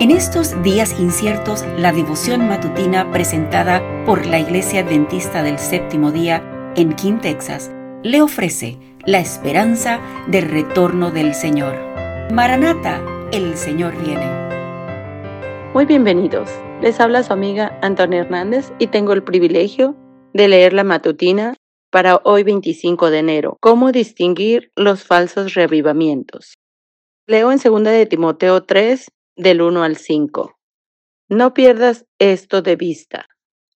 En estos días inciertos, la devoción matutina presentada por la Iglesia Adventista del Séptimo Día en King, Texas, le ofrece la esperanza del retorno del Señor. Maranata, el Señor viene. Muy bienvenidos. Les habla su amiga Antonia Hernández y tengo el privilegio de leer la matutina para hoy 25 de enero. ¿Cómo distinguir los falsos reavivamientos? Leo en 2 de Timoteo 3, del 1 al 5. No pierdas esto de vista.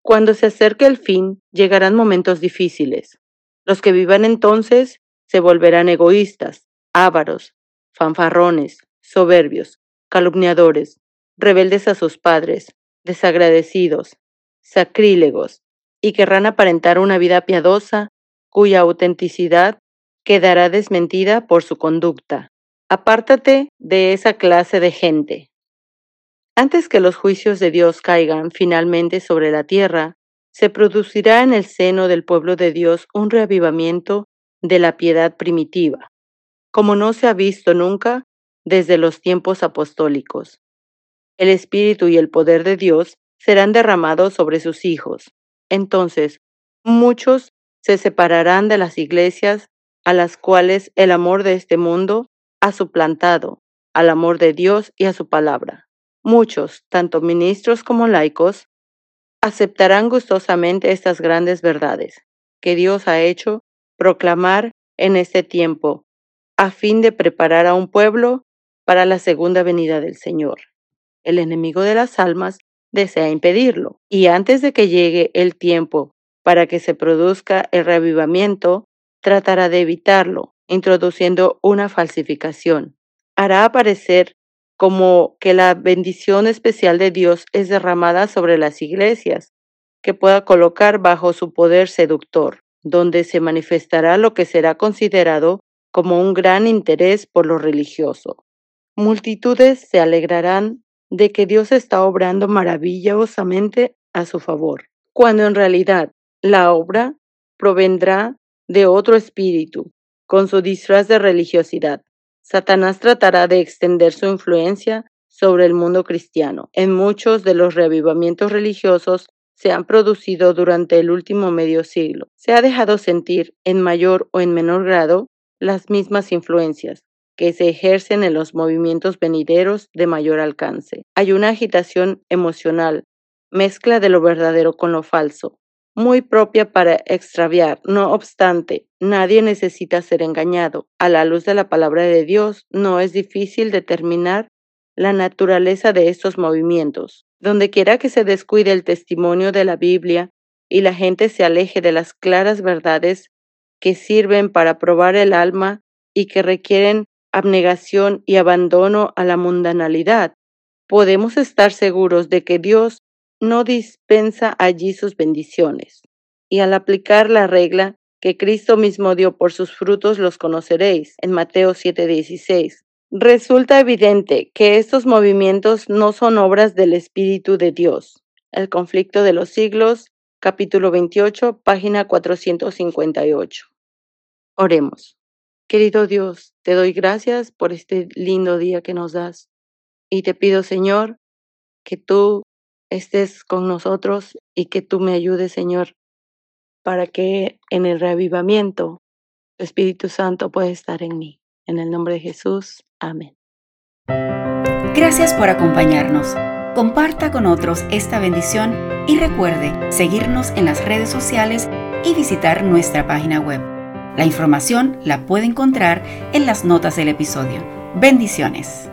Cuando se acerque el fin, llegarán momentos difíciles. Los que vivan entonces se volverán egoístas, ávaros, fanfarrones, soberbios, calumniadores, rebeldes a sus padres, desagradecidos, sacrílegos, y querrán aparentar una vida piadosa cuya autenticidad quedará desmentida por su conducta. Apártate de esa clase de gente. Antes que los juicios de Dios caigan finalmente sobre la tierra, se producirá en el seno del pueblo de Dios un reavivamiento de la piedad primitiva, como no se ha visto nunca desde los tiempos apostólicos. El Espíritu y el poder de Dios serán derramados sobre sus hijos, entonces, muchos se separarán de las iglesias a las cuales el amor de este mundo ha suplantado al amor de Dios y a su palabra. Muchos, tanto ministros como laicos, aceptarán gustosamente estas grandes verdades que Dios ha hecho proclamar en este tiempo, a fin de preparar a un pueblo para la segunda venida del Señor. El enemigo de las almas desea impedirlo. Y antes de que llegue el tiempo para que se produzca el reavivamiento, tratará de evitarlo, introduciendo una falsificación. Hará aparecer como que la bendición especial de Dios es derramada sobre las iglesias, que pueda colocar bajo su poder seductor, donde se manifestará lo que será considerado como un gran interés por lo religioso. Multitudes se alegrarán de que Dios está obrando maravillosamente a su favor, cuando en realidad la obra provendrá de otro espíritu, con su disfraz de religiosidad. Satanás tratará de extender su influencia sobre el mundo cristiano. En muchos de los reavivamientos religiosos se han producido durante el último medio siglo. Se ha dejado sentir, en mayor o en menor grado, las mismas influencias, que se ejercen en los movimientos venideros de mayor alcance. Hay una agitación emocional, mezcla de lo verdadero con lo falso, muy propia para extraviar. No obstante, nadie necesita ser engañado. A la luz de la palabra de Dios, no es difícil determinar la naturaleza de estos movimientos. Donde quiera que se descuide el testimonio de la Biblia y la gente se aleje de las claras verdades que sirven para probar el alma y que requieren abnegación y abandono a la mundanalidad, podemos estar seguros de que Dios no dispensa allí sus bendiciones. Y al aplicar la regla que Cristo mismo dio por sus frutos los conoceréis, en Mateo 7:16, resulta evidente que estos movimientos no son obras del Espíritu de Dios. El conflicto de los siglos, capítulo 28, página 458. Oremos. Querido Dios, te doy gracias por este lindo día que nos das y te pido, Señor, que tú estés con nosotros y que tú me ayudes, Señor, para que en el reavivamiento tu Espíritu Santo pueda estar en mí. En el nombre de Jesús, amén. Gracias por acompañarnos. Comparta con otros esta bendición y recuerde seguirnos en las redes sociales y visitar nuestra página web la información la puede encontrar en las notas del episodio. Bendiciones.